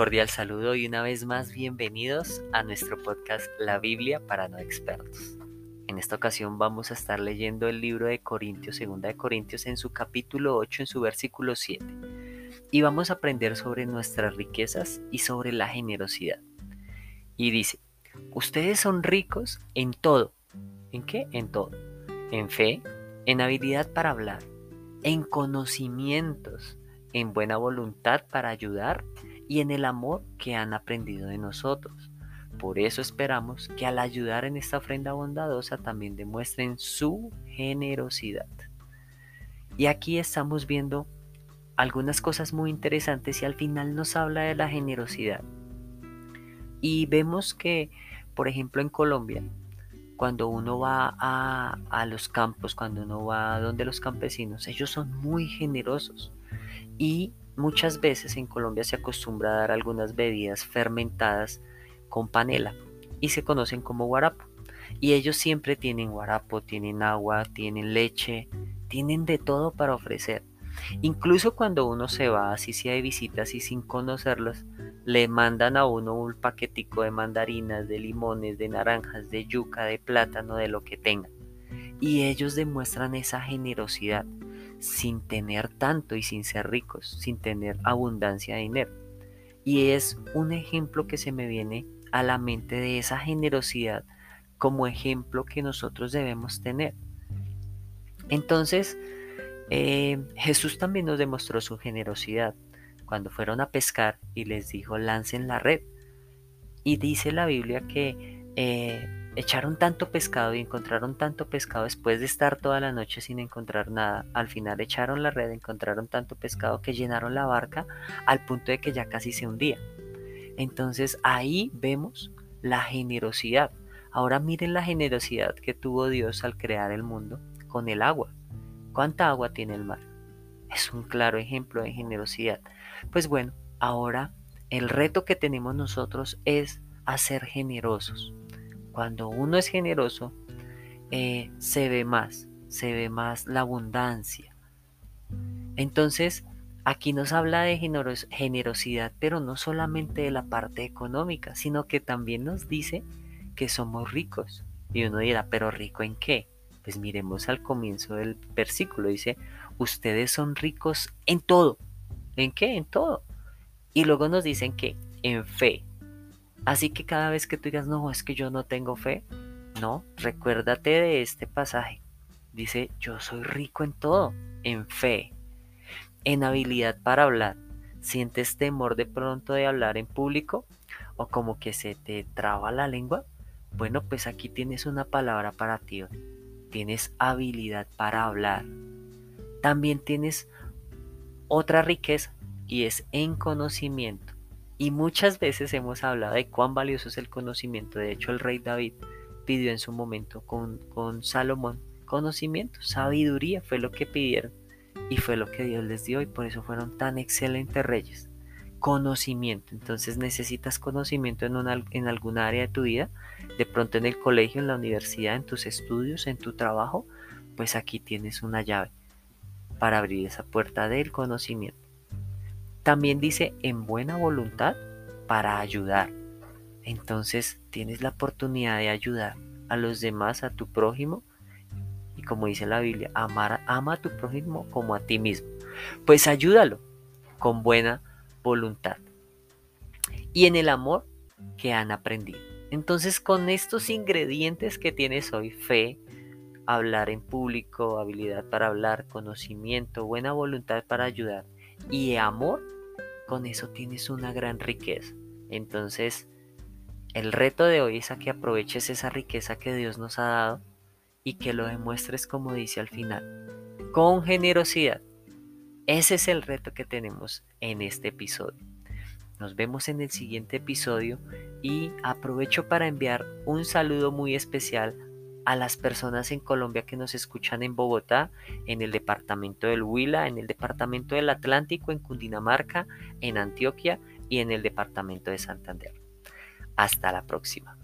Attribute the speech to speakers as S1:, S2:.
S1: cordial saludo y una vez más bienvenidos a nuestro podcast La Biblia para no expertos. En esta ocasión vamos a estar leyendo el libro de Corintios, segunda de Corintios en su capítulo 8 en su versículo 7. Y vamos a aprender sobre nuestras riquezas y sobre la generosidad. Y dice, ustedes son ricos en todo. ¿En qué? En todo. En fe, en habilidad para hablar, en conocimientos, en buena voluntad para ayudar y en el amor que han aprendido de nosotros. Por eso esperamos que al ayudar en esta ofrenda bondadosa también demuestren su generosidad. Y aquí estamos viendo algunas cosas muy interesantes y al final nos habla de la generosidad. Y vemos que, por ejemplo, en Colombia, cuando uno va a, a, los campos, cuando uno va donde los campesinos, ellos son muy generosos. Y Muchas veces en Colombia se acostumbra a dar algunas bebidas fermentadas con panela y se conocen como guarapo. Y ellos siempre tienen guarapo, tienen agua, tienen leche, tienen de todo para ofrecer. Incluso cuando uno se va, así sea de visitas y sin conocerlos, le mandan a uno un paquetico de mandarinas, de limones, de naranjas, de yuca, de plátano, de lo que tengan. Y ellos demuestran esa generosidad sin tener tanto y sin ser ricos, sin tener abundancia de dinero. Y es un ejemplo que se me viene a la mente de esa generosidad como ejemplo que nosotros debemos tener. Entonces, eh, Jesús también nos demostró su generosidad cuando fueron a pescar y les dijo lancen la red. Y dice la Biblia que eh, Echaron tanto pescado y encontraron tanto pescado después de estar toda la noche sin encontrar nada. Al final echaron la red, encontraron tanto pescado que llenaron la barca al punto de que ya casi se hundía. Entonces ahí vemos la generosidad. Ahora miren la generosidad que tuvo Dios al crear el mundo con el agua. ¿Cuánta agua tiene el mar? Es un claro ejemplo de generosidad. Pues bueno, ahora el reto que tenemos nosotros es a ser generosos. Cuando uno es generoso, eh, se ve más, se ve más la abundancia. Entonces, aquí nos habla de generosidad, pero no solamente de la parte económica, sino que también nos dice que somos ricos. Y uno dirá, pero rico en qué? Pues miremos al comienzo del versículo, dice, ustedes son ricos en todo. ¿En qué? En todo. Y luego nos dicen que en fe, Así que cada vez que tú digas, no, es que yo no tengo fe, no, recuérdate de este pasaje. Dice, yo soy rico en todo, en fe, en habilidad para hablar. ¿Sientes temor de pronto de hablar en público? ¿O como que se te traba la lengua? Bueno, pues aquí tienes una palabra para ti. Tienes habilidad para hablar. También tienes otra riqueza y es en conocimiento. Y muchas veces hemos hablado de cuán valioso es el conocimiento. De hecho, el rey David pidió en su momento con, con Salomón conocimiento, sabiduría fue lo que pidieron y fue lo que Dios les dio y por eso fueron tan excelentes reyes. Conocimiento, entonces necesitas conocimiento en, una, en alguna área de tu vida, de pronto en el colegio, en la universidad, en tus estudios, en tu trabajo, pues aquí tienes una llave para abrir esa puerta del conocimiento. También dice en buena voluntad para ayudar. Entonces tienes la oportunidad de ayudar a los demás, a tu prójimo. Y como dice la Biblia, ama a tu prójimo como a ti mismo. Pues ayúdalo con buena voluntad. Y en el amor que han aprendido. Entonces con estos ingredientes que tienes hoy, fe, hablar en público, habilidad para hablar, conocimiento, buena voluntad para ayudar, y amor, con eso tienes una gran riqueza. Entonces, el reto de hoy es a que aproveches esa riqueza que Dios nos ha dado y que lo demuestres como dice al final, con generosidad. Ese es el reto que tenemos en este episodio. Nos vemos en el siguiente episodio y aprovecho para enviar un saludo muy especial a las personas en Colombia que nos escuchan en Bogotá, en el departamento del Huila, en el departamento del Atlántico, en Cundinamarca, en Antioquia y en el departamento de Santander. Hasta la próxima.